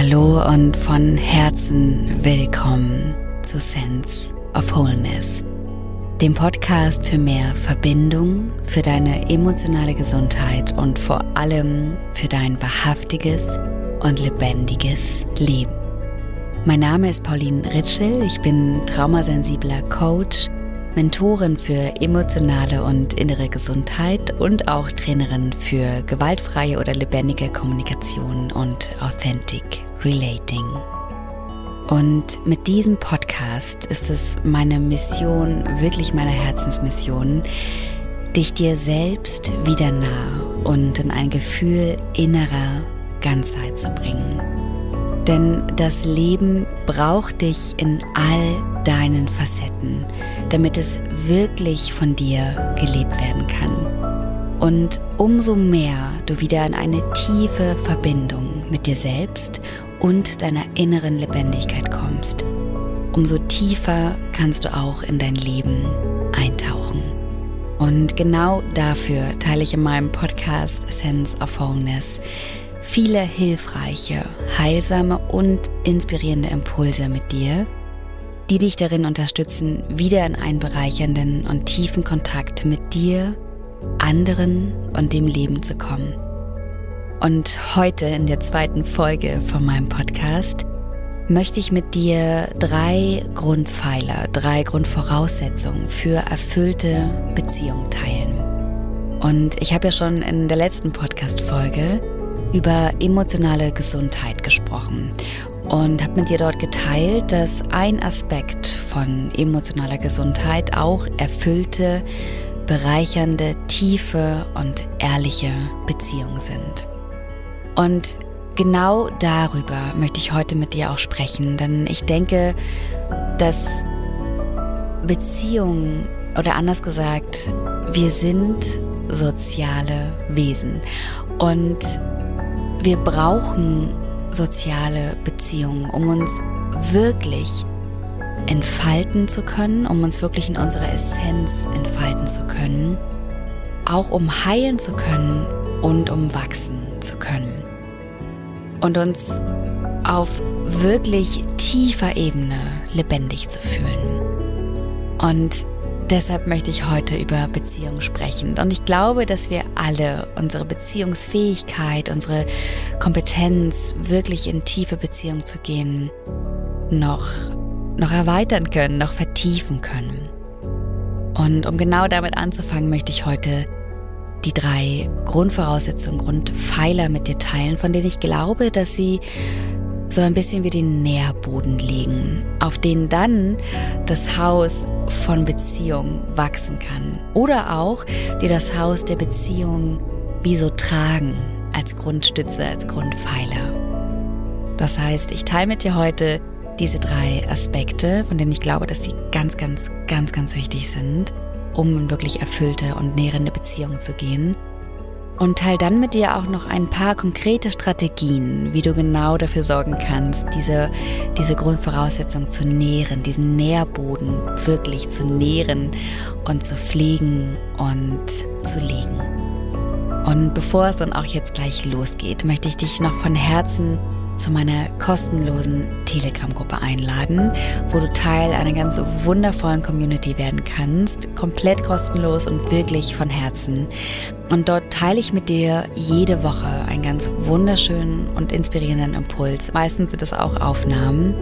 Hallo und von Herzen willkommen zu Sense of Wholeness, dem Podcast für mehr Verbindung, für deine emotionale Gesundheit und vor allem für dein wahrhaftiges und lebendiges Leben. Mein Name ist Pauline Ritschel, ich bin traumasensibler Coach, Mentorin für emotionale und innere Gesundheit und auch Trainerin für gewaltfreie oder lebendige Kommunikation und Authentic Relating. Und mit diesem Podcast ist es meine Mission, wirklich meine Herzensmission, dich dir selbst wieder nah und in ein Gefühl innerer Ganzheit zu bringen. Denn das Leben braucht dich in all deinen Facetten, damit es wirklich von dir gelebt werden kann. Und umso mehr du wieder in eine tiefe Verbindung mit dir selbst und deiner inneren Lebendigkeit kommst, umso tiefer kannst du auch in dein Leben eintauchen. Und genau dafür teile ich in meinem Podcast Sense of Wholeness viele hilfreiche, heilsame und inspirierende Impulse mit dir, die dich darin unterstützen, wieder in einen bereichernden und tiefen Kontakt mit dir, anderen und dem Leben zu kommen. Und heute in der zweiten Folge von meinem Podcast möchte ich mit dir drei Grundpfeiler, drei Grundvoraussetzungen für erfüllte Beziehungen teilen. Und ich habe ja schon in der letzten Podcast-Folge über emotionale Gesundheit gesprochen und habe mit dir dort geteilt, dass ein Aspekt von emotionaler Gesundheit auch erfüllte, bereichernde, tiefe und ehrliche Beziehungen sind. Und genau darüber möchte ich heute mit dir auch sprechen, denn ich denke, dass Beziehungen oder anders gesagt, wir sind soziale Wesen und wir brauchen soziale Beziehungen, um uns wirklich entfalten zu können, um uns wirklich in unserer Essenz entfalten zu können, auch um heilen zu können und um wachsen zu können. Und uns auf wirklich tiefer Ebene lebendig zu fühlen. Und Deshalb möchte ich heute über Beziehungen sprechen. Und ich glaube, dass wir alle unsere Beziehungsfähigkeit, unsere Kompetenz, wirklich in tiefe Beziehungen zu gehen, noch, noch erweitern können, noch vertiefen können. Und um genau damit anzufangen, möchte ich heute die drei Grundvoraussetzungen, Grundpfeiler mit dir teilen, von denen ich glaube, dass sie so ein bisschen wie den Nährboden legen, auf den dann das Haus von Beziehung wachsen kann. Oder auch, die das Haus der Beziehung wie so tragen, als Grundstütze, als Grundpfeiler. Das heißt, ich teile mit dir heute diese drei Aspekte, von denen ich glaube, dass sie ganz, ganz, ganz, ganz wichtig sind, um in wirklich erfüllte und nährende Beziehungen zu gehen und teile dann mit dir auch noch ein paar konkrete Strategien, wie du genau dafür sorgen kannst, diese, diese Grundvoraussetzung zu nähren, diesen Nährboden wirklich zu nähren und zu pflegen und zu legen. Und bevor es dann auch jetzt gleich losgeht, möchte ich dich noch von Herzen zu meiner kostenlosen Telegram-Gruppe einladen, wo du Teil einer ganz wundervollen Community werden kannst, komplett kostenlos und wirklich von Herzen. Und dort teile ich mit dir jede Woche einen ganz wunderschönen und inspirierenden Impuls. Meistens sind es auch Aufnahmen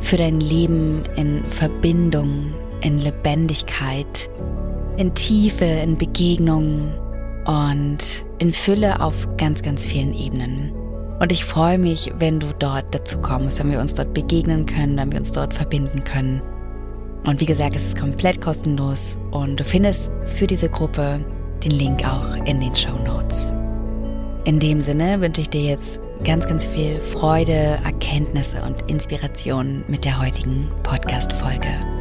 für dein Leben in Verbindung, in Lebendigkeit, in Tiefe, in Begegnungen und in Fülle auf ganz, ganz vielen Ebenen. Und ich freue mich, wenn du dort dazu kommst, wenn wir uns dort begegnen können, wenn wir uns dort verbinden können. Und wie gesagt, es ist komplett kostenlos und du findest für diese Gruppe den Link auch in den Show Notes. In dem Sinne wünsche ich dir jetzt ganz, ganz viel Freude, Erkenntnisse und Inspiration mit der heutigen Podcast-Folge.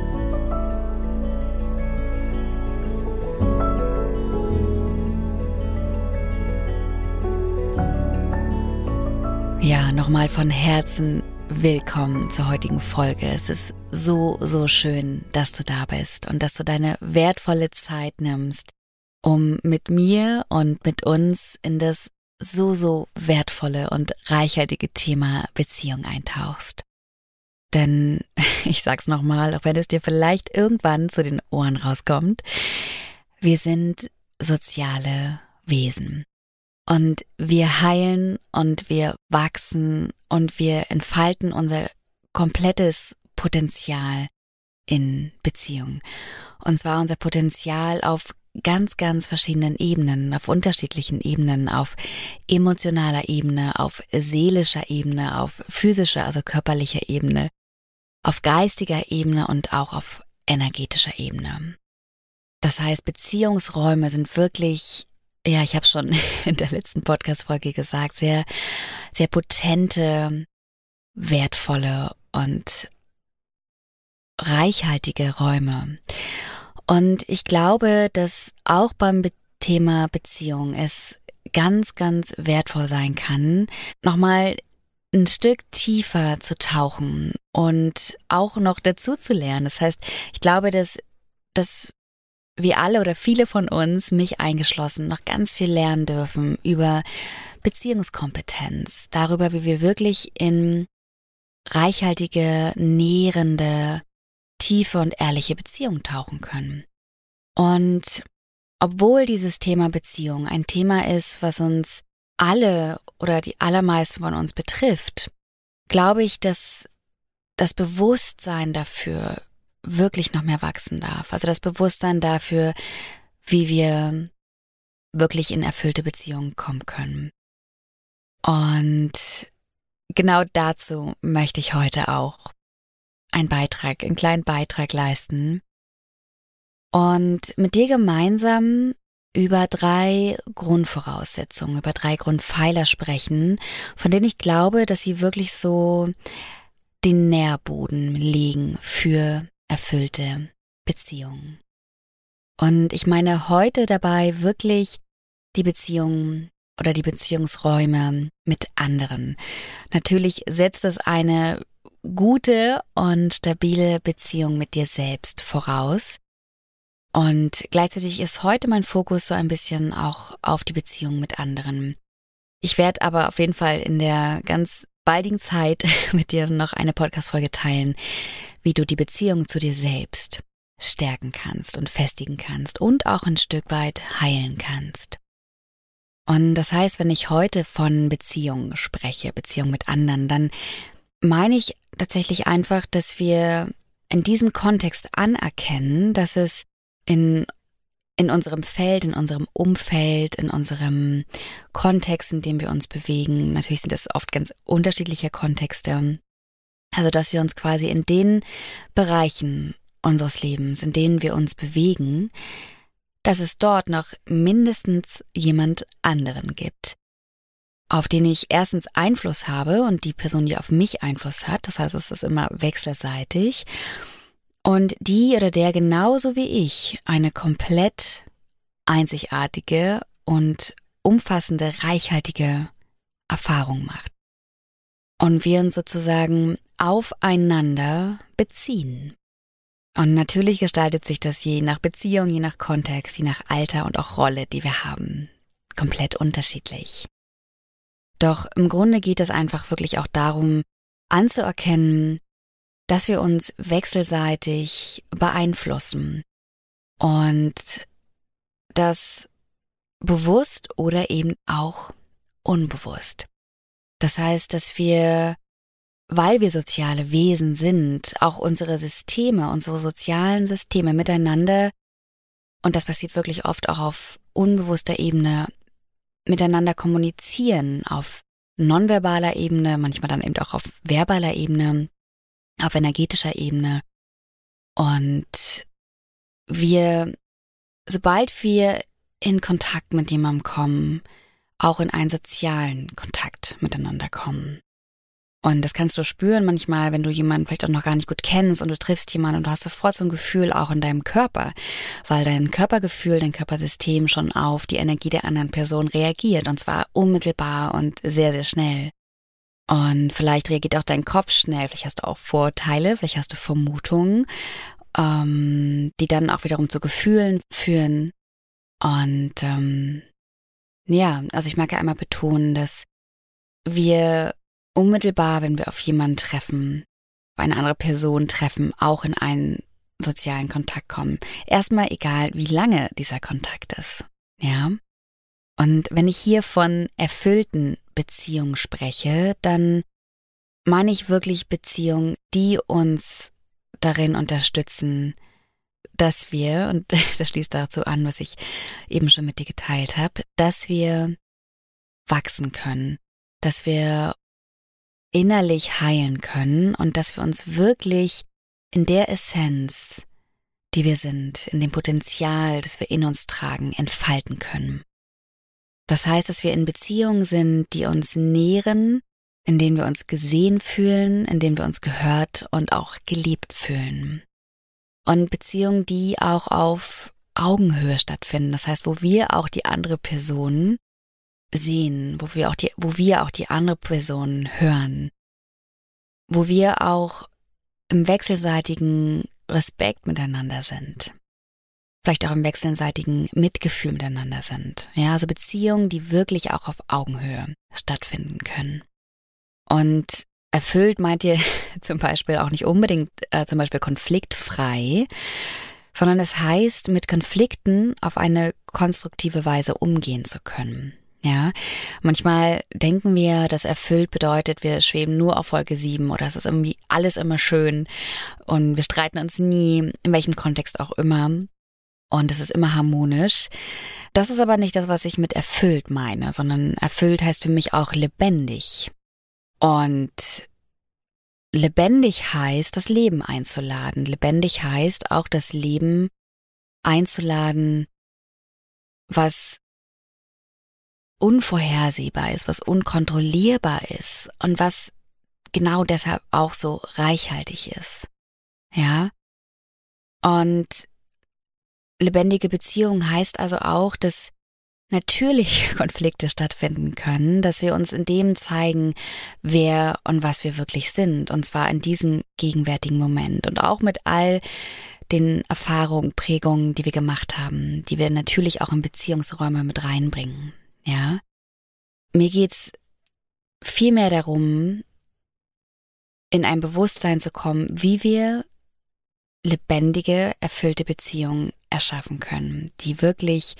Ja, nochmal von Herzen willkommen zur heutigen Folge. Es ist so, so schön, dass du da bist und dass du deine wertvolle Zeit nimmst, um mit mir und mit uns in das so, so wertvolle und reichhaltige Thema Beziehung eintauchst. Denn ich sag's nochmal, auch wenn es dir vielleicht irgendwann zu den Ohren rauskommt, wir sind soziale Wesen. Und wir heilen und wir wachsen und wir entfalten unser komplettes Potenzial in Beziehung. Und zwar unser Potenzial auf ganz, ganz verschiedenen Ebenen, auf unterschiedlichen Ebenen, auf emotionaler Ebene, auf seelischer Ebene, auf physischer, also körperlicher Ebene, auf geistiger Ebene und auch auf energetischer Ebene. Das heißt, Beziehungsräume sind wirklich, ja, ich habe schon in der letzten Podcast-Folge gesagt, sehr, sehr potente, wertvolle und reichhaltige Räume. Und ich glaube, dass auch beim Thema Beziehung es ganz, ganz wertvoll sein kann, nochmal ein Stück tiefer zu tauchen und auch noch dazu zu lernen. Das heißt, ich glaube, dass, dass wir alle oder viele von uns, mich eingeschlossen, noch ganz viel lernen dürfen über Beziehungskompetenz, darüber, wie wir wirklich in reichhaltige, nährende, tiefe und ehrliche Beziehungen tauchen können. Und obwohl dieses Thema Beziehung ein Thema ist, was uns alle oder die allermeisten von uns betrifft, glaube ich, dass das Bewusstsein dafür wirklich noch mehr wachsen darf. Also das Bewusstsein dafür, wie wir wirklich in erfüllte Beziehungen kommen können. Und genau dazu möchte ich heute auch einen Beitrag, einen kleinen Beitrag leisten. Und mit dir gemeinsam über drei Grundvoraussetzungen, über drei Grundpfeiler sprechen, von denen ich glaube, dass sie wirklich so den Nährboden legen für erfüllte Beziehungen. Und ich meine heute dabei wirklich die Beziehungen oder die Beziehungsräume mit anderen. Natürlich setzt es eine gute und stabile Beziehung mit dir selbst voraus. Und gleichzeitig ist heute mein Fokus so ein bisschen auch auf die Beziehung mit anderen. Ich werde aber auf jeden Fall in der ganz baldigen Zeit mit dir noch eine Podcast-Folge teilen, wie du die Beziehung zu dir selbst stärken kannst und festigen kannst und auch ein Stück weit heilen kannst. Und das heißt, wenn ich heute von Beziehung spreche, Beziehung mit anderen, dann meine ich tatsächlich einfach, dass wir in diesem Kontext anerkennen, dass es in, in unserem Feld, in unserem Umfeld, in unserem Kontext, in dem wir uns bewegen, natürlich sind das oft ganz unterschiedliche Kontexte, also, dass wir uns quasi in den Bereichen unseres Lebens, in denen wir uns bewegen, dass es dort noch mindestens jemand anderen gibt, auf den ich erstens Einfluss habe und die Person, die auf mich Einfluss hat, das heißt, es ist immer wechselseitig, und die oder der genauso wie ich eine komplett einzigartige und umfassende, reichhaltige Erfahrung macht und wir uns sozusagen aufeinander beziehen. Und natürlich gestaltet sich das je nach Beziehung, je nach Kontext, je nach Alter und auch Rolle, die wir haben, komplett unterschiedlich. Doch im Grunde geht es einfach wirklich auch darum, anzuerkennen, dass wir uns wechselseitig beeinflussen und das bewusst oder eben auch unbewusst. Das heißt, dass wir, weil wir soziale Wesen sind, auch unsere Systeme, unsere sozialen Systeme miteinander, und das passiert wirklich oft auch auf unbewusster Ebene, miteinander kommunizieren, auf nonverbaler Ebene, manchmal dann eben auch auf verbaler Ebene, auf energetischer Ebene. Und wir, sobald wir in Kontakt mit jemandem kommen, auch in einen sozialen Kontakt miteinander kommen. Und das kannst du spüren manchmal, wenn du jemanden vielleicht auch noch gar nicht gut kennst und du triffst jemanden und du hast sofort so ein Gefühl auch in deinem Körper, weil dein Körpergefühl, dein Körpersystem schon auf die Energie der anderen Person reagiert und zwar unmittelbar und sehr, sehr schnell. Und vielleicht reagiert auch dein Kopf schnell, vielleicht hast du auch Vorteile, vielleicht hast du Vermutungen, ähm, die dann auch wiederum zu Gefühlen führen. Und ähm, ja, also ich mag ja einmal betonen, dass wir unmittelbar, wenn wir auf jemanden treffen, auf eine andere Person treffen, auch in einen sozialen Kontakt kommen. Erstmal egal, wie lange dieser Kontakt ist. Ja. Und wenn ich hier von erfüllten Beziehungen spreche, dann meine ich wirklich Beziehungen, die uns darin unterstützen, dass wir, und das schließt dazu an, was ich eben schon mit dir geteilt habe, dass wir wachsen können, dass wir innerlich heilen können und dass wir uns wirklich in der Essenz, die wir sind, in dem Potenzial, das wir in uns tragen, entfalten können. Das heißt, dass wir in Beziehungen sind, die uns nähren, in denen wir uns gesehen fühlen, in denen wir uns gehört und auch geliebt fühlen. Und Beziehungen, die auch auf Augenhöhe stattfinden. Das heißt, wo wir auch die andere Person sehen, wo wir auch die, wo wir auch die andere Person hören, wo wir auch im wechselseitigen Respekt miteinander sind. Vielleicht auch im wechselseitigen Mitgefühl miteinander sind. Ja, also Beziehungen, die wirklich auch auf Augenhöhe stattfinden können. Und erfüllt meint ihr zum Beispiel auch nicht unbedingt äh, zum Beispiel konfliktfrei, sondern es heißt, mit Konflikten auf eine konstruktive Weise umgehen zu können. Ja, manchmal denken wir, dass erfüllt bedeutet, wir schweben nur auf Folge 7 oder es ist irgendwie alles immer schön und wir streiten uns nie, in welchem Kontext auch immer. Und es ist immer harmonisch. Das ist aber nicht das, was ich mit erfüllt meine, sondern erfüllt heißt für mich auch lebendig. Und lebendig heißt, das Leben einzuladen. Lebendig heißt auch das Leben einzuladen, was unvorhersehbar ist, was unkontrollierbar ist und was genau deshalb auch so reichhaltig ist. Ja? Und lebendige Beziehung heißt also auch, dass natürlich Konflikte stattfinden können, dass wir uns in dem zeigen, wer und was wir wirklich sind, und zwar in diesem gegenwärtigen Moment und auch mit all den Erfahrungen, Prägungen, die wir gemacht haben, die wir natürlich auch in Beziehungsräume mit reinbringen. Ja. Mir geht's viel mehr darum, in ein Bewusstsein zu kommen, wie wir lebendige, erfüllte Beziehungen erschaffen können, die wirklich,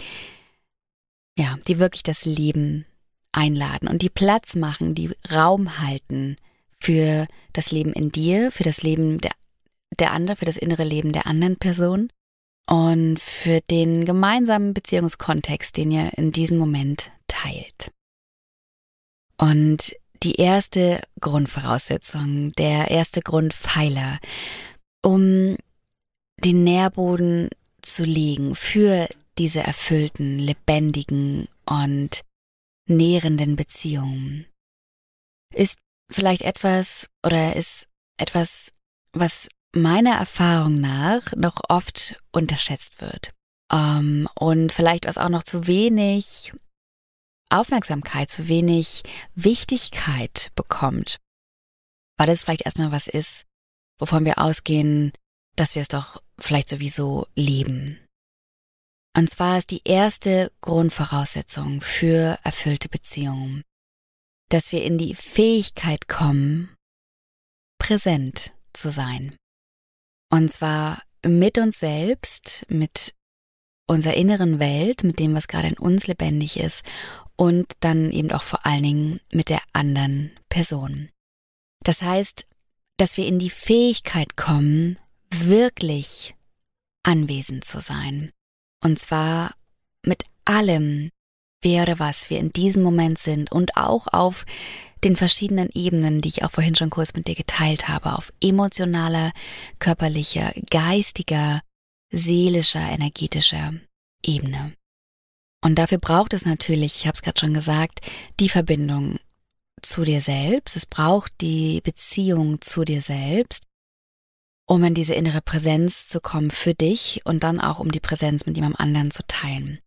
ja, die wirklich das Leben einladen und die Platz machen, die Raum halten für das Leben in dir, für das Leben der, der anderen, für das innere Leben der anderen Person und für den gemeinsamen Beziehungskontext, den ihr in diesem Moment teilt. Und die erste Grundvoraussetzung, der erste Grundpfeiler, um den Nährboden zu legen für diese erfüllten, lebendigen und nährenden Beziehungen, ist vielleicht etwas oder ist etwas, was meiner Erfahrung nach noch oft unterschätzt wird. Um, ähm, und vielleicht was auch noch zu wenig Aufmerksamkeit, zu wenig Wichtigkeit bekommt. Weil es vielleicht erstmal was ist, wovon wir ausgehen, dass wir es doch vielleicht sowieso leben. Und zwar ist die erste Grundvoraussetzung für erfüllte Beziehungen, dass wir in die Fähigkeit kommen, präsent zu sein. Und zwar mit uns selbst, mit unserer inneren Welt, mit dem, was gerade in uns lebendig ist und dann eben auch vor allen Dingen mit der anderen Person. Das heißt, dass wir in die Fähigkeit kommen, wirklich anwesend zu sein. Und zwar mit allem, oder was wir in diesem Moment sind und auch auf den verschiedenen Ebenen, die ich auch vorhin schon kurz mit dir geteilt habe, auf emotionaler, körperlicher, geistiger, seelischer, energetischer Ebene. Und dafür braucht es natürlich, ich habe es gerade schon gesagt, die Verbindung zu dir selbst. Es braucht die Beziehung zu dir selbst, um in diese innere Präsenz zu kommen für dich und dann auch um die Präsenz mit jemandem anderen zu teilen.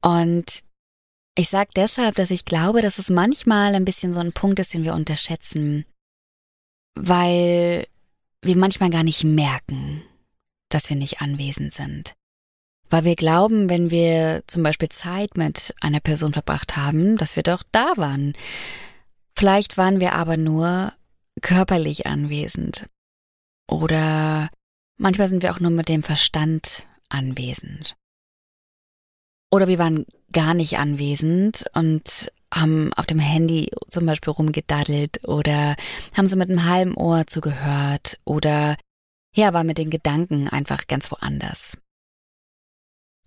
Und ich sage deshalb, dass ich glaube, dass es manchmal ein bisschen so ein Punkt ist, den wir unterschätzen, weil wir manchmal gar nicht merken, dass wir nicht anwesend sind. Weil wir glauben, wenn wir zum Beispiel Zeit mit einer Person verbracht haben, dass wir doch da waren. Vielleicht waren wir aber nur körperlich anwesend. Oder manchmal sind wir auch nur mit dem Verstand anwesend. Oder wir waren gar nicht anwesend und haben auf dem Handy zum Beispiel rumgedaddelt oder haben so mit einem halben Ohr zugehört oder ja, war mit den Gedanken einfach ganz woanders.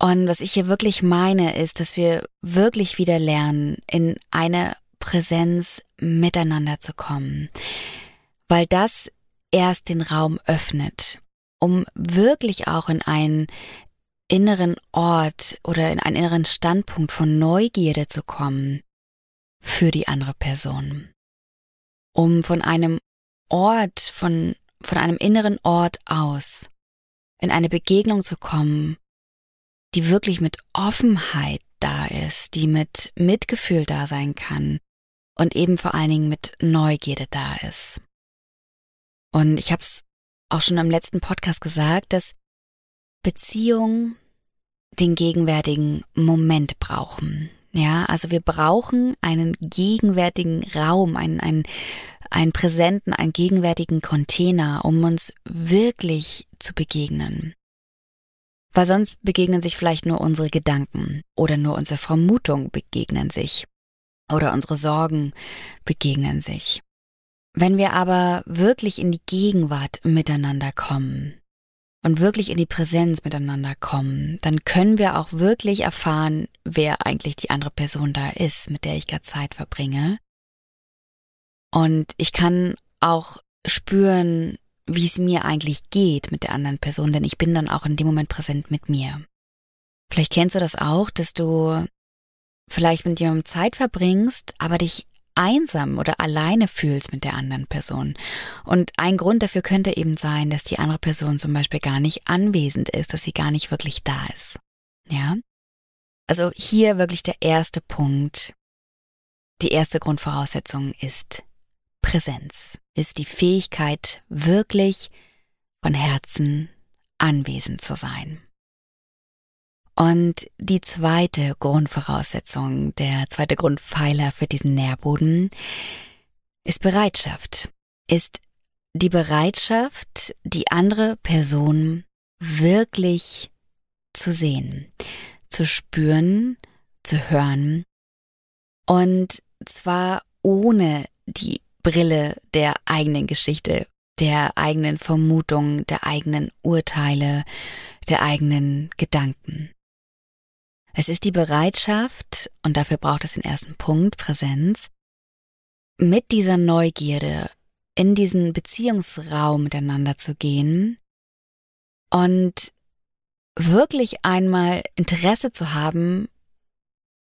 Und was ich hier wirklich meine, ist, dass wir wirklich wieder lernen, in eine Präsenz miteinander zu kommen, weil das erst den Raum öffnet, um wirklich auch in einen inneren Ort oder in einen inneren Standpunkt von Neugierde zu kommen für die andere Person, um von einem Ort, von, von einem inneren Ort aus in eine Begegnung zu kommen, die wirklich mit Offenheit da ist, die mit Mitgefühl da sein kann und eben vor allen Dingen mit Neugierde da ist. Und ich habe es auch schon im letzten Podcast gesagt, dass Beziehungen den gegenwärtigen Moment brauchen. Ja, also wir brauchen einen gegenwärtigen Raum, einen, einen, einen präsenten, einen gegenwärtigen Container, um uns wirklich zu begegnen. Weil sonst begegnen sich vielleicht nur unsere Gedanken oder nur unsere Vermutungen begegnen sich oder unsere Sorgen begegnen sich. Wenn wir aber wirklich in die Gegenwart miteinander kommen und wirklich in die Präsenz miteinander kommen, dann können wir auch wirklich erfahren, wer eigentlich die andere Person da ist, mit der ich gerade Zeit verbringe. Und ich kann auch spüren, wie es mir eigentlich geht mit der anderen Person, denn ich bin dann auch in dem Moment präsent mit mir. Vielleicht kennst du das auch, dass du vielleicht mit jemandem Zeit verbringst, aber dich einsam oder alleine fühlst mit der anderen Person. Und ein Grund dafür könnte eben sein, dass die andere Person zum Beispiel gar nicht anwesend ist, dass sie gar nicht wirklich da ist. Ja? Also hier wirklich der erste Punkt. Die erste Grundvoraussetzung ist Präsenz, ist die Fähigkeit, wirklich von Herzen anwesend zu sein. Und die zweite Grundvoraussetzung, der zweite Grundpfeiler für diesen Nährboden ist Bereitschaft, ist die Bereitschaft, die andere Person wirklich zu sehen, zu spüren, zu hören und zwar ohne die Brille der eigenen Geschichte, der eigenen Vermutungen, der eigenen Urteile, der eigenen Gedanken. Es ist die Bereitschaft, und dafür braucht es den ersten Punkt, Präsenz, mit dieser Neugierde in diesen Beziehungsraum miteinander zu gehen und wirklich einmal Interesse zu haben,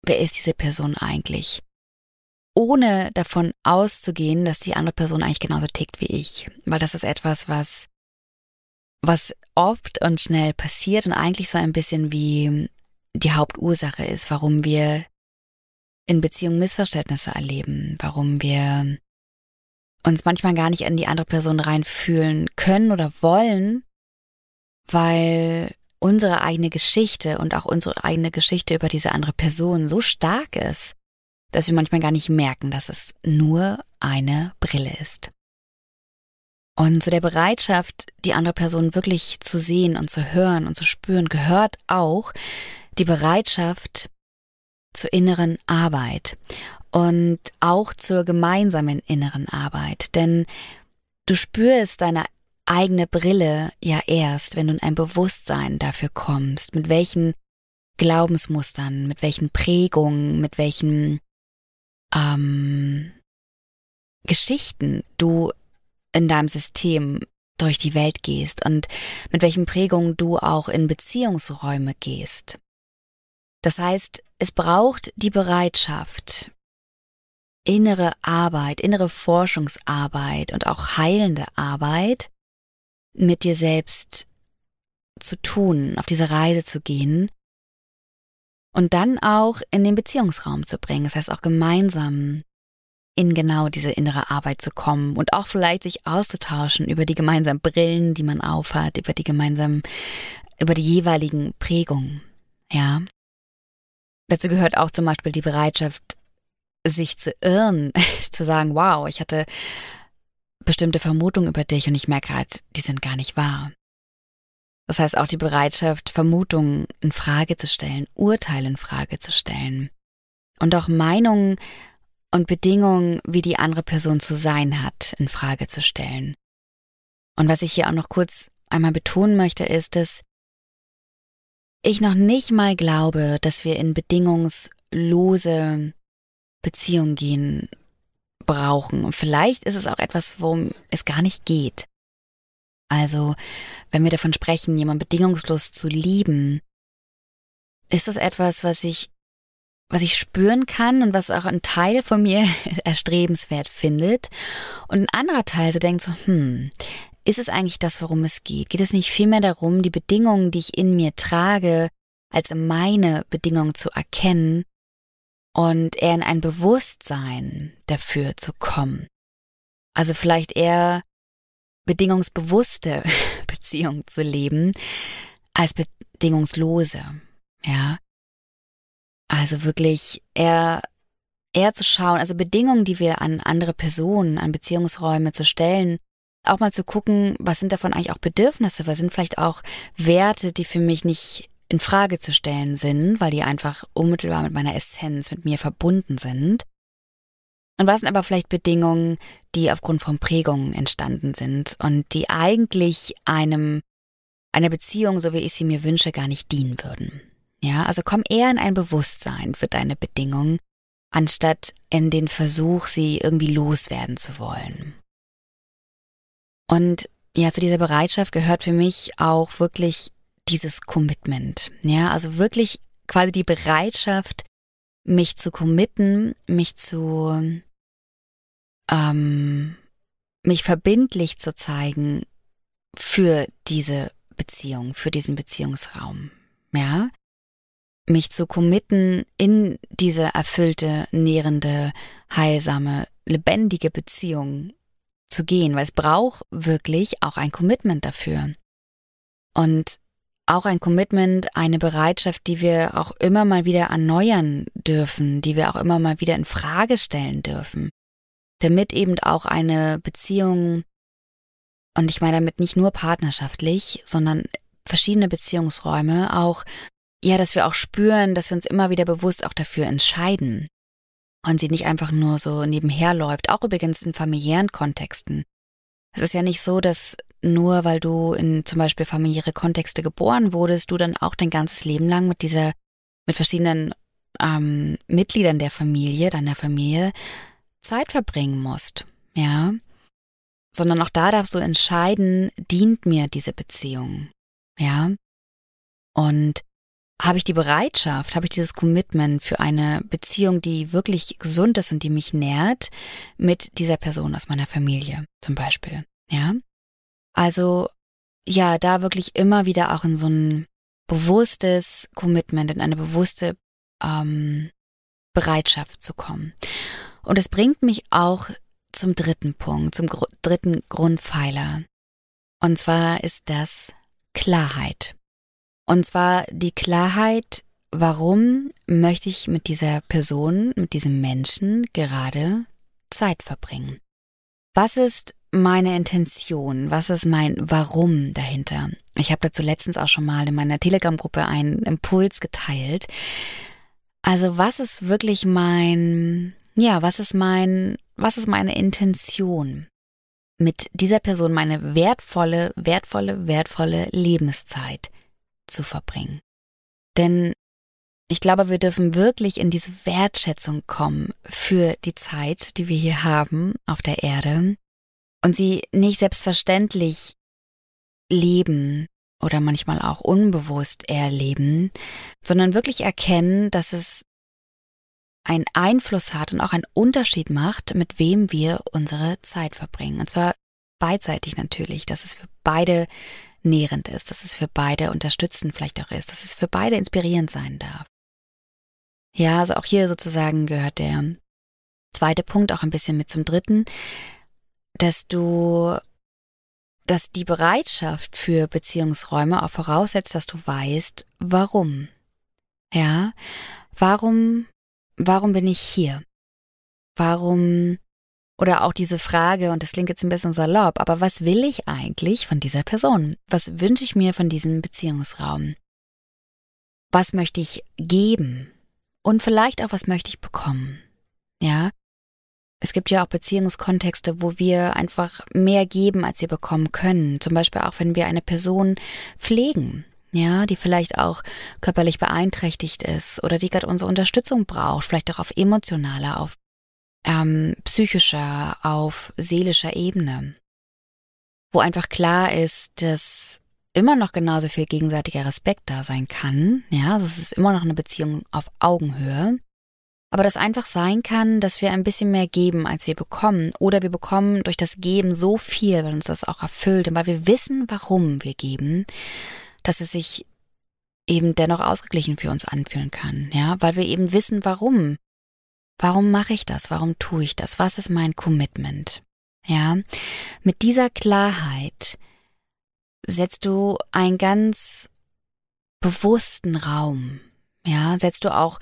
wer ist diese Person eigentlich? Ohne davon auszugehen, dass die andere Person eigentlich genauso tickt wie ich. Weil das ist etwas, was, was oft und schnell passiert und eigentlich so ein bisschen wie die Hauptursache ist, warum wir in Beziehungen Missverständnisse erleben, warum wir uns manchmal gar nicht in die andere Person reinfühlen können oder wollen, weil unsere eigene Geschichte und auch unsere eigene Geschichte über diese andere Person so stark ist, dass wir manchmal gar nicht merken, dass es nur eine Brille ist. Und zu der Bereitschaft, die andere Person wirklich zu sehen und zu hören und zu spüren, gehört auch, die Bereitschaft zur inneren Arbeit und auch zur gemeinsamen inneren Arbeit. Denn du spürst deine eigene Brille ja erst, wenn du in ein Bewusstsein dafür kommst, mit welchen Glaubensmustern, mit welchen Prägungen, mit welchen ähm, Geschichten du in deinem System durch die Welt gehst und mit welchen Prägungen du auch in Beziehungsräume gehst. Das heißt, es braucht die Bereitschaft, innere Arbeit, innere Forschungsarbeit und auch heilende Arbeit mit dir selbst zu tun, auf diese Reise zu gehen und dann auch in den Beziehungsraum zu bringen. Das heißt auch gemeinsam in genau diese innere Arbeit zu kommen und auch vielleicht sich auszutauschen über die gemeinsamen Brillen, die man aufhat, über die gemeinsamen, über die jeweiligen Prägungen. Ja. Dazu gehört auch zum Beispiel die Bereitschaft, sich zu irren, zu sagen, wow, ich hatte bestimmte Vermutungen über dich und ich merke gerade, die sind gar nicht wahr. Das heißt auch die Bereitschaft, Vermutungen in Frage zu stellen, Urteile in Frage zu stellen und auch Meinungen und Bedingungen, wie die andere Person zu sein hat, in Frage zu stellen. Und was ich hier auch noch kurz einmal betonen möchte, ist, dass ich noch nicht mal glaube, dass wir in bedingungslose Beziehungen gehen brauchen. Und vielleicht ist es auch etwas, worum es gar nicht geht. Also, wenn wir davon sprechen, jemand bedingungslos zu lieben, ist das etwas, was ich, was ich spüren kann und was auch ein Teil von mir erstrebenswert findet. Und ein anderer Teil so denkt so, hm, ist es eigentlich das, worum es geht? Geht es nicht vielmehr darum, die Bedingungen, die ich in mir trage, als meine Bedingungen zu erkennen und eher in ein Bewusstsein dafür zu kommen? Also vielleicht eher bedingungsbewusste Beziehung zu leben als bedingungslose, ja. Also wirklich eher, eher zu schauen, also Bedingungen, die wir an andere Personen, an Beziehungsräume zu stellen, auch mal zu gucken, was sind davon eigentlich auch Bedürfnisse, was sind vielleicht auch Werte, die für mich nicht in Frage zu stellen sind, weil die einfach unmittelbar mit meiner Essenz, mit mir verbunden sind. Und was sind aber vielleicht Bedingungen, die aufgrund von Prägungen entstanden sind und die eigentlich einem, einer Beziehung, so wie ich sie mir wünsche, gar nicht dienen würden. Ja, also komm eher in ein Bewusstsein für deine Bedingungen, anstatt in den Versuch, sie irgendwie loswerden zu wollen. Und ja, zu dieser Bereitschaft gehört für mich auch wirklich dieses Commitment. Ja, also wirklich quasi die Bereitschaft, mich zu committen, mich zu, ähm, mich verbindlich zu zeigen für diese Beziehung, für diesen Beziehungsraum. Ja, mich zu committen in diese erfüllte, nährende, heilsame, lebendige Beziehung zu gehen, weil es braucht wirklich auch ein Commitment dafür. Und auch ein Commitment, eine Bereitschaft, die wir auch immer mal wieder erneuern dürfen, die wir auch immer mal wieder in Frage stellen dürfen, damit eben auch eine Beziehung, und ich meine damit nicht nur partnerschaftlich, sondern verschiedene Beziehungsräume auch, ja, dass wir auch spüren, dass wir uns immer wieder bewusst auch dafür entscheiden und sie nicht einfach nur so nebenher läuft, auch übrigens in familiären Kontexten. Es ist ja nicht so, dass nur weil du in zum Beispiel familiäre Kontexte geboren wurdest, du dann auch dein ganzes Leben lang mit dieser, mit verschiedenen ähm, Mitgliedern der Familie, deiner Familie, Zeit verbringen musst, ja. Sondern auch da darfst du entscheiden, dient mir diese Beziehung, ja. Und habe ich die Bereitschaft, habe ich dieses Commitment für eine Beziehung, die wirklich gesund ist und die mich nährt, mit dieser Person aus meiner Familie zum Beispiel, ja. Also ja, da wirklich immer wieder auch in so ein bewusstes Commitment, in eine bewusste ähm, Bereitschaft zu kommen. Und es bringt mich auch zum dritten Punkt, zum gr dritten Grundpfeiler. Und zwar ist das Klarheit. Und zwar die Klarheit, warum möchte ich mit dieser Person, mit diesem Menschen gerade Zeit verbringen? Was ist meine Intention? Was ist mein Warum dahinter? Ich habe dazu letztens auch schon mal in meiner Telegram-Gruppe einen Impuls geteilt. Also was ist wirklich mein, ja, was ist mein, was ist meine Intention? mit dieser Person meine wertvolle, wertvolle, wertvolle Lebenszeit zu verbringen. Denn ich glaube, wir dürfen wirklich in diese Wertschätzung kommen für die Zeit, die wir hier haben auf der Erde und sie nicht selbstverständlich leben oder manchmal auch unbewusst erleben, sondern wirklich erkennen, dass es einen Einfluss hat und auch einen Unterschied macht, mit wem wir unsere Zeit verbringen. Und zwar beidseitig natürlich, dass es für beide nährend ist, dass es für beide unterstützend vielleicht auch ist, dass es für beide inspirierend sein darf. Ja, also auch hier sozusagen gehört der zweite Punkt auch ein bisschen mit zum dritten, dass du, dass die Bereitschaft für Beziehungsräume auch voraussetzt, dass du weißt, warum Ja, warum, warum bin ich hier? Warum, oder auch diese Frage, und das klingt jetzt ein bisschen salopp, aber was will ich eigentlich von dieser Person? Was wünsche ich mir von diesem Beziehungsraum? Was möchte ich geben? Und vielleicht auch, was möchte ich bekommen? Ja, es gibt ja auch Beziehungskontexte, wo wir einfach mehr geben, als wir bekommen können. Zum Beispiel auch, wenn wir eine Person pflegen, ja, die vielleicht auch körperlich beeinträchtigt ist oder die gerade unsere Unterstützung braucht, vielleicht auch auf emotionaler, auf ähm, psychischer, auf seelischer Ebene. Wo einfach klar ist, dass immer noch genauso viel gegenseitiger Respekt da sein kann. Ja, also es ist immer noch eine Beziehung auf Augenhöhe aber das einfach sein kann, dass wir ein bisschen mehr geben, als wir bekommen. Oder wir bekommen durch das Geben so viel, weil uns das auch erfüllt und weil wir wissen, warum wir geben, dass es sich eben dennoch ausgeglichen für uns anfühlen kann. Ja, weil wir eben wissen, warum. Warum mache ich das? Warum tue ich das? Was ist mein Commitment? Ja, mit dieser Klarheit setzt du einen ganz bewussten Raum. Ja, setzt du auch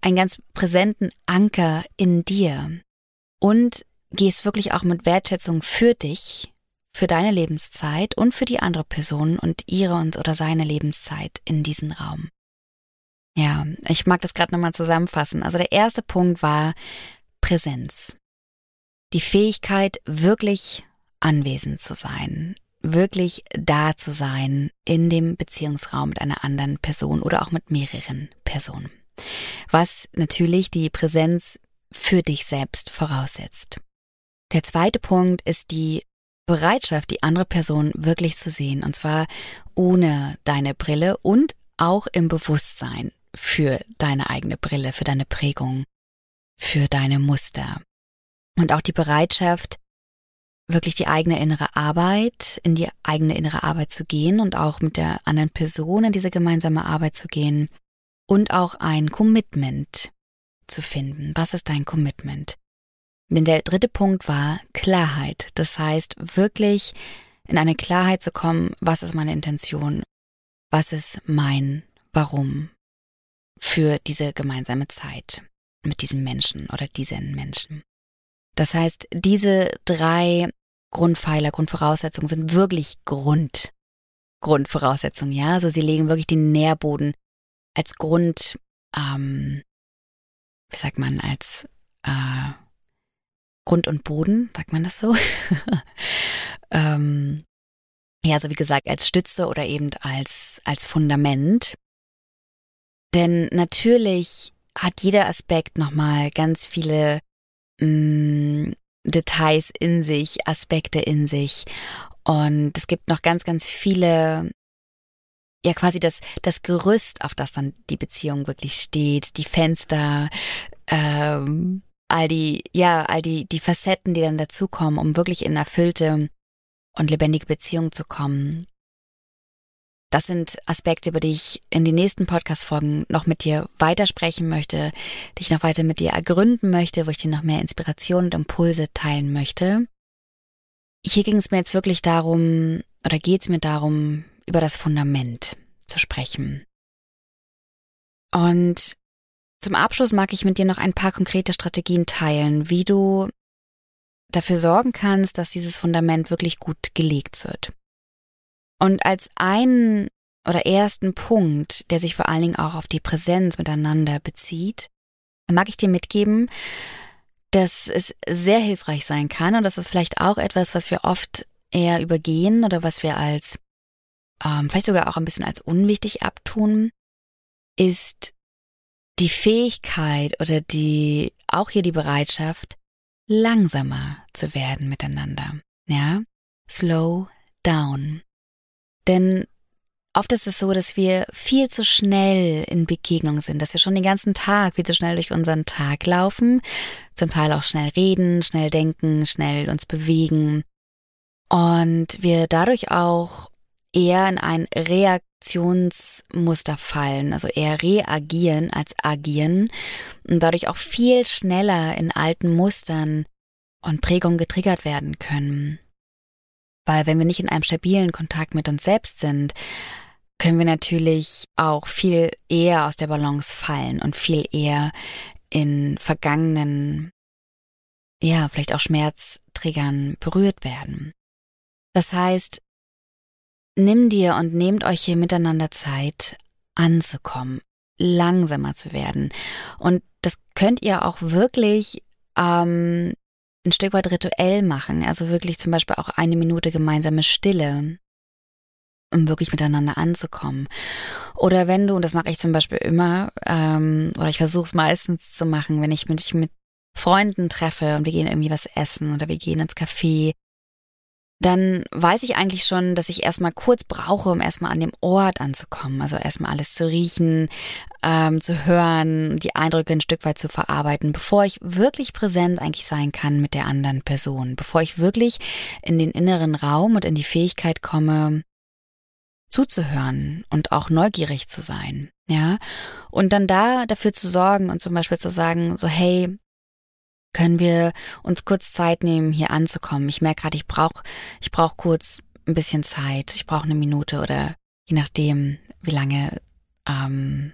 einen ganz präsenten Anker in dir und gehst wirklich auch mit Wertschätzung für dich, für deine Lebenszeit und für die andere Person und ihre und oder seine Lebenszeit in diesen Raum. Ja, ich mag das gerade nochmal zusammenfassen. Also der erste Punkt war Präsenz. Die Fähigkeit, wirklich anwesend zu sein, wirklich da zu sein in dem Beziehungsraum mit einer anderen Person oder auch mit mehreren Personen was natürlich die Präsenz für dich selbst voraussetzt. Der zweite Punkt ist die Bereitschaft, die andere Person wirklich zu sehen, und zwar ohne deine Brille und auch im Bewusstsein für deine eigene Brille, für deine Prägung, für deine Muster. Und auch die Bereitschaft, wirklich die eigene innere Arbeit, in die eigene innere Arbeit zu gehen und auch mit der anderen Person in diese gemeinsame Arbeit zu gehen und auch ein Commitment zu finden. Was ist dein Commitment? Denn der dritte Punkt war Klarheit. Das heißt, wirklich in eine Klarheit zu kommen, was ist meine Intention? Was ist mein Warum für diese gemeinsame Zeit mit diesem Menschen oder diesen Menschen? Das heißt, diese drei Grundpfeiler, Grundvoraussetzungen sind wirklich Grund, Grundvoraussetzungen, ja. Also sie legen wirklich den Nährboden als Grund, ähm, wie sagt man, als äh, Grund und Boden, sagt man das so? ähm, ja, also wie gesagt, als Stütze oder eben als, als Fundament. Denn natürlich hat jeder Aspekt nochmal ganz viele mh, mm, Details in sich, Aspekte in sich. Und es gibt noch ganz, ganz viele ja quasi das, das Gerüst, auf das dann die Beziehung wirklich steht, die Fenster, ähm, all die, ja, all die, die Facetten, die dann dazukommen, um wirklich in erfüllte und lebendige Beziehung zu kommen. Das sind Aspekte, über die ich in den nächsten Podcast-Folgen noch mit dir weitersprechen möchte, die ich noch weiter mit dir ergründen möchte, wo ich dir noch mehr Inspiration und Impulse teilen möchte. Hier ging es mir jetzt wirklich darum, oder geht es mir darum, über das Fundament zu sprechen. Und zum Abschluss mag ich mit dir noch ein paar konkrete Strategien teilen, wie du dafür sorgen kannst, dass dieses Fundament wirklich gut gelegt wird. Und als einen oder ersten Punkt, der sich vor allen Dingen auch auf die Präsenz miteinander bezieht, mag ich dir mitgeben, dass es sehr hilfreich sein kann und das ist vielleicht auch etwas, was wir oft eher übergehen oder was wir als ähm, vielleicht sogar auch ein bisschen als unwichtig abtun, ist die Fähigkeit oder die, auch hier die Bereitschaft, langsamer zu werden miteinander. Ja? Slow down. Denn oft ist es so, dass wir viel zu schnell in Begegnung sind, dass wir schon den ganzen Tag viel zu schnell durch unseren Tag laufen, zum Teil auch schnell reden, schnell denken, schnell uns bewegen und wir dadurch auch eher in ein Reaktionsmuster fallen, also eher reagieren als agieren und dadurch auch viel schneller in alten Mustern und Prägungen getriggert werden können. Weil wenn wir nicht in einem stabilen Kontakt mit uns selbst sind, können wir natürlich auch viel eher aus der Balance fallen und viel eher in vergangenen, ja, vielleicht auch Schmerztriggern berührt werden. Das heißt, nimm dir und nehmt euch hier miteinander Zeit anzukommen, langsamer zu werden. Und das könnt ihr auch wirklich ähm, ein Stück weit rituell machen. Also wirklich zum Beispiel auch eine Minute gemeinsame Stille, um wirklich miteinander anzukommen. Oder wenn du, und das mache ich zum Beispiel immer, ähm, oder ich versuche es meistens zu machen, wenn ich mich mit Freunden treffe und wir gehen irgendwie was essen oder wir gehen ins Café dann weiß ich eigentlich schon, dass ich erstmal kurz brauche, um erstmal an dem Ort anzukommen. Also erstmal alles zu riechen, ähm, zu hören, die Eindrücke ein Stück weit zu verarbeiten, bevor ich wirklich präsent eigentlich sein kann mit der anderen Person, bevor ich wirklich in den inneren Raum und in die Fähigkeit komme, zuzuhören und auch neugierig zu sein. Ja, und dann da dafür zu sorgen und zum Beispiel zu sagen, so, hey, können wir uns kurz Zeit nehmen, hier anzukommen. Ich merke gerade, ich brauche ich brauch kurz ein bisschen Zeit. Ich brauche eine Minute oder je nachdem, wie lange, ähm,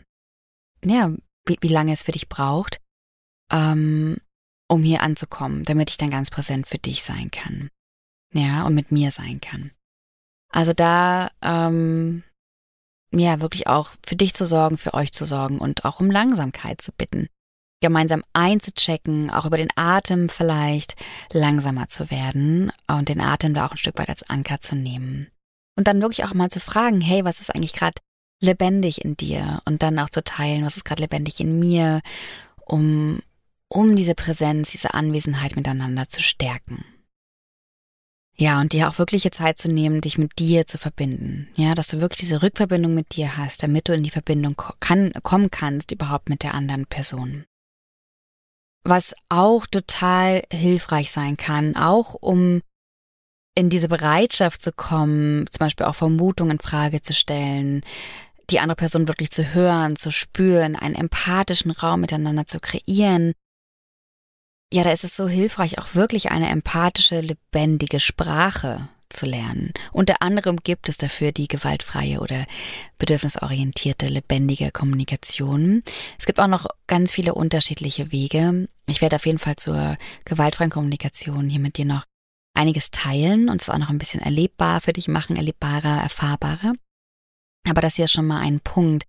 ja, wie, wie lange es für dich braucht, ähm, um hier anzukommen, damit ich dann ganz präsent für dich sein kann. Ja, und mit mir sein kann. Also da, ähm, ja, wirklich auch für dich zu sorgen, für euch zu sorgen und auch um Langsamkeit zu bitten gemeinsam einzuchecken, auch über den Atem vielleicht langsamer zu werden und den Atem da auch ein Stück weit als Anker zu nehmen. Und dann wirklich auch mal zu fragen, hey, was ist eigentlich gerade lebendig in dir? Und dann auch zu teilen, was ist gerade lebendig in mir, um, um diese Präsenz, diese Anwesenheit miteinander zu stärken. Ja, und dir auch wirkliche Zeit zu nehmen, dich mit dir zu verbinden. Ja, dass du wirklich diese Rückverbindung mit dir hast, damit du in die Verbindung kann, kommen kannst überhaupt mit der anderen Person was auch total hilfreich sein kann, auch um in diese Bereitschaft zu kommen, zum Beispiel auch Vermutungen in Frage zu stellen, die andere Person wirklich zu hören, zu spüren, einen empathischen Raum miteinander zu kreieren. Ja, da ist es so hilfreich, auch wirklich eine empathische, lebendige Sprache zu lernen. Unter anderem gibt es dafür die gewaltfreie oder bedürfnisorientierte, lebendige Kommunikation. Es gibt auch noch ganz viele unterschiedliche Wege. Ich werde auf jeden Fall zur gewaltfreien Kommunikation hier mit dir noch einiges teilen und es auch noch ein bisschen erlebbar für dich machen, erlebbarer, erfahrbarer. Aber das hier ist schon mal ein Punkt.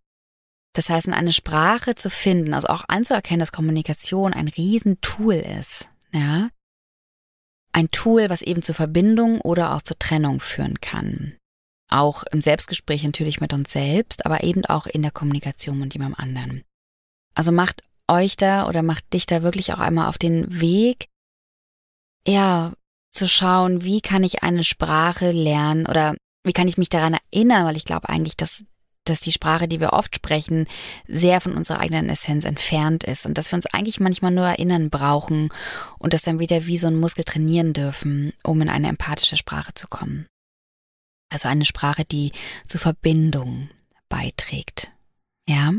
Das heißt, in eine Sprache zu finden, also auch anzuerkennen, dass Kommunikation ein Riesentool ist, ja, ein Tool, was eben zur Verbindung oder auch zur Trennung führen kann. Auch im Selbstgespräch natürlich mit uns selbst, aber eben auch in der Kommunikation mit jemandem anderen. Also macht euch da oder macht dich da wirklich auch einmal auf den Weg, ja, zu schauen, wie kann ich eine Sprache lernen oder wie kann ich mich daran erinnern, weil ich glaube eigentlich, dass dass die Sprache, die wir oft sprechen, sehr von unserer eigenen Essenz entfernt ist und dass wir uns eigentlich manchmal nur erinnern brauchen und das dann wieder wie so ein Muskel trainieren dürfen, um in eine empathische Sprache zu kommen. Also eine Sprache, die zur Verbindung beiträgt. Ja?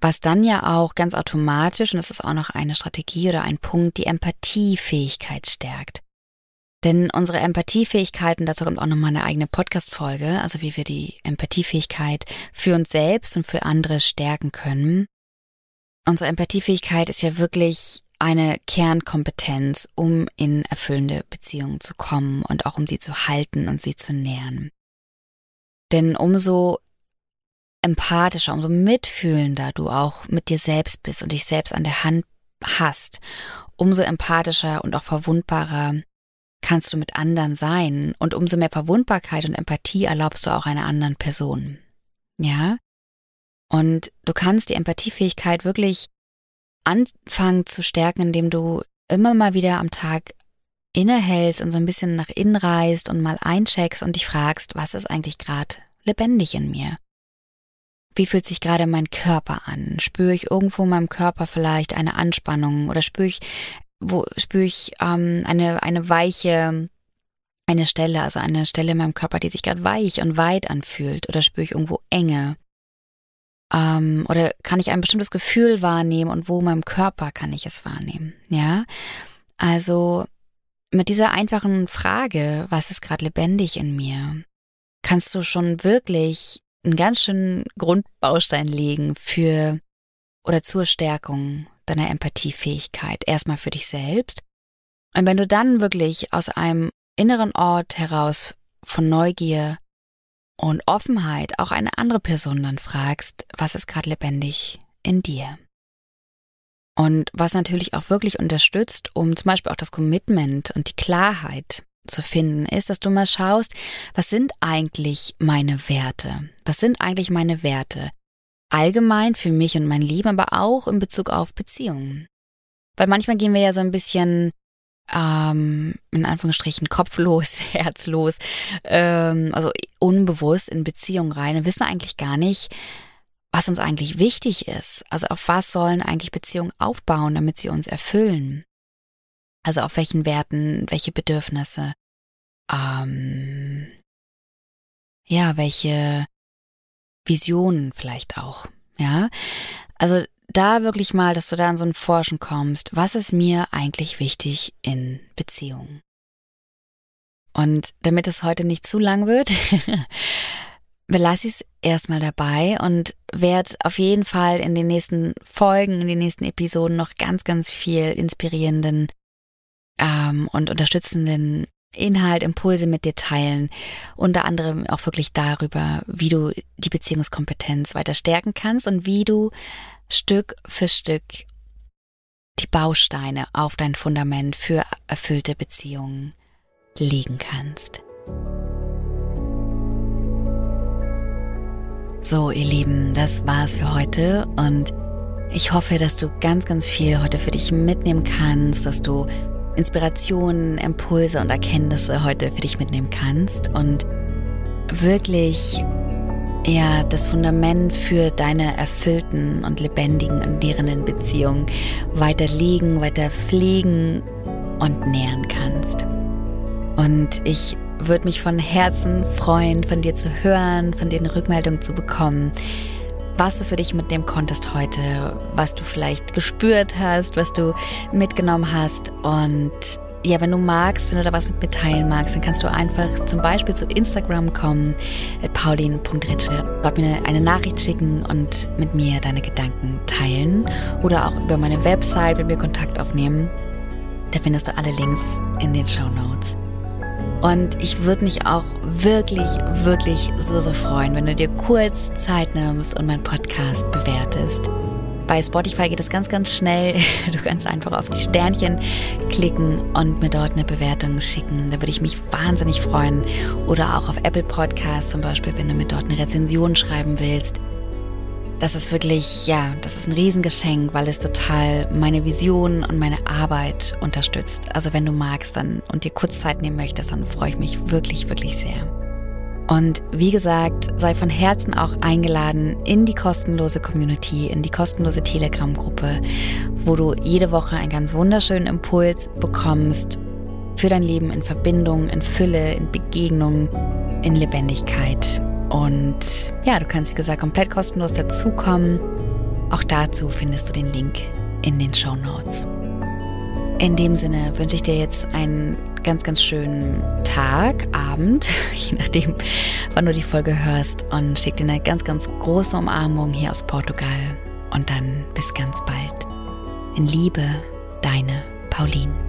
Was dann ja auch ganz automatisch, und das ist auch noch eine Strategie oder ein Punkt, die Empathiefähigkeit stärkt. Denn unsere Empathiefähigkeiten, dazu kommt auch nochmal eine eigene Podcast-Folge, also wie wir die Empathiefähigkeit für uns selbst und für andere stärken können. Unsere Empathiefähigkeit ist ja wirklich eine Kernkompetenz, um in erfüllende Beziehungen zu kommen und auch um sie zu halten und sie zu nähren. Denn umso empathischer, umso mitfühlender du auch mit dir selbst bist und dich selbst an der Hand hast, umso empathischer und auch verwundbarer kannst du mit anderen sein und umso mehr Verwundbarkeit und Empathie erlaubst du auch einer anderen Person. Ja? Und du kannst die Empathiefähigkeit wirklich anfangen zu stärken, indem du immer mal wieder am Tag innehältst und so ein bisschen nach innen reist und mal eincheckst und dich fragst, was ist eigentlich gerade lebendig in mir? Wie fühlt sich gerade mein Körper an? Spüre ich irgendwo in meinem Körper vielleicht eine Anspannung oder spüre ich wo spüre ich ähm, eine, eine weiche, eine Stelle, also eine Stelle in meinem Körper, die sich gerade weich und weit anfühlt oder spüre ich irgendwo Enge? Ähm, oder kann ich ein bestimmtes Gefühl wahrnehmen und wo in meinem Körper kann ich es wahrnehmen? Ja, also mit dieser einfachen Frage, was ist gerade lebendig in mir, kannst du schon wirklich einen ganz schönen Grundbaustein legen für oder zur Stärkung deiner Empathiefähigkeit. Erstmal für dich selbst. Und wenn du dann wirklich aus einem inneren Ort heraus von Neugier und Offenheit auch eine andere Person dann fragst, was ist gerade lebendig in dir? Und was natürlich auch wirklich unterstützt, um zum Beispiel auch das Commitment und die Klarheit zu finden, ist, dass du mal schaust, was sind eigentlich meine Werte? Was sind eigentlich meine Werte? Allgemein für mich und mein Leben, aber auch in Bezug auf Beziehungen. Weil manchmal gehen wir ja so ein bisschen, ähm, in Anführungsstrichen, kopflos, herzlos, ähm, also unbewusst in Beziehungen rein und wissen eigentlich gar nicht, was uns eigentlich wichtig ist. Also auf was sollen eigentlich Beziehungen aufbauen, damit sie uns erfüllen? Also auf welchen Werten, welche Bedürfnisse, ähm, ja, welche Visionen vielleicht auch, ja. Also da wirklich mal, dass du da in so ein Forschen kommst, was ist mir eigentlich wichtig in Beziehungen? Und damit es heute nicht zu lang wird, belasse ich es erstmal dabei und werde auf jeden Fall in den nächsten Folgen, in den nächsten Episoden noch ganz, ganz viel inspirierenden ähm, und unterstützenden Inhalt, Impulse mit dir teilen. Unter anderem auch wirklich darüber, wie du die Beziehungskompetenz weiter stärken kannst und wie du Stück für Stück die Bausteine auf dein Fundament für erfüllte Beziehungen legen kannst. So, ihr Lieben, das war's für heute und ich hoffe, dass du ganz, ganz viel heute für dich mitnehmen kannst, dass du Inspirationen, Impulse und Erkenntnisse heute für dich mitnehmen kannst und wirklich ja das Fundament für deine erfüllten und lebendigen und nährenden Beziehungen weiter legen, weiter pflegen und nähern kannst. Und ich würde mich von Herzen freuen, von dir zu hören, von dir eine Rückmeldung zu bekommen, was du für dich mitnehmen konntest heute, was du vielleicht gespürt hast, was du mitgenommen hast. Und ja, wenn du magst, wenn du da was mit mir teilen magst, dann kannst du einfach zum Beispiel zu Instagram kommen, paulin.ritschel, dort mir eine Nachricht schicken und mit mir deine Gedanken teilen oder auch über meine Website mit mir Kontakt aufnehmen. Da findest du alle Links in den Show Notes. Und ich würde mich auch wirklich, wirklich so, so freuen, wenn du dir kurz Zeit nimmst und meinen Podcast bewertest. Bei Spotify geht es ganz, ganz schnell. Du kannst einfach auf die Sternchen klicken und mir dort eine Bewertung schicken. Da würde ich mich wahnsinnig freuen. Oder auch auf Apple Podcasts zum Beispiel, wenn du mir dort eine Rezension schreiben willst. Das ist wirklich, ja, das ist ein Riesengeschenk, weil es total meine Vision und meine Arbeit unterstützt. Also wenn du magst dann und dir kurz Zeit nehmen möchtest, dann freue ich mich wirklich, wirklich sehr. Und wie gesagt, sei von Herzen auch eingeladen in die kostenlose Community, in die kostenlose Telegram-Gruppe, wo du jede Woche einen ganz wunderschönen Impuls bekommst für dein Leben in Verbindung, in Fülle, in Begegnung, in Lebendigkeit. Und ja, du kannst, wie gesagt, komplett kostenlos dazukommen. Auch dazu findest du den Link in den Show Notes. In dem Sinne wünsche ich dir jetzt einen ganz, ganz schönen Tag, Abend, je nachdem, wann du die Folge hörst. Und schick dir eine ganz, ganz große Umarmung hier aus Portugal. Und dann bis ganz bald. In Liebe, deine Pauline.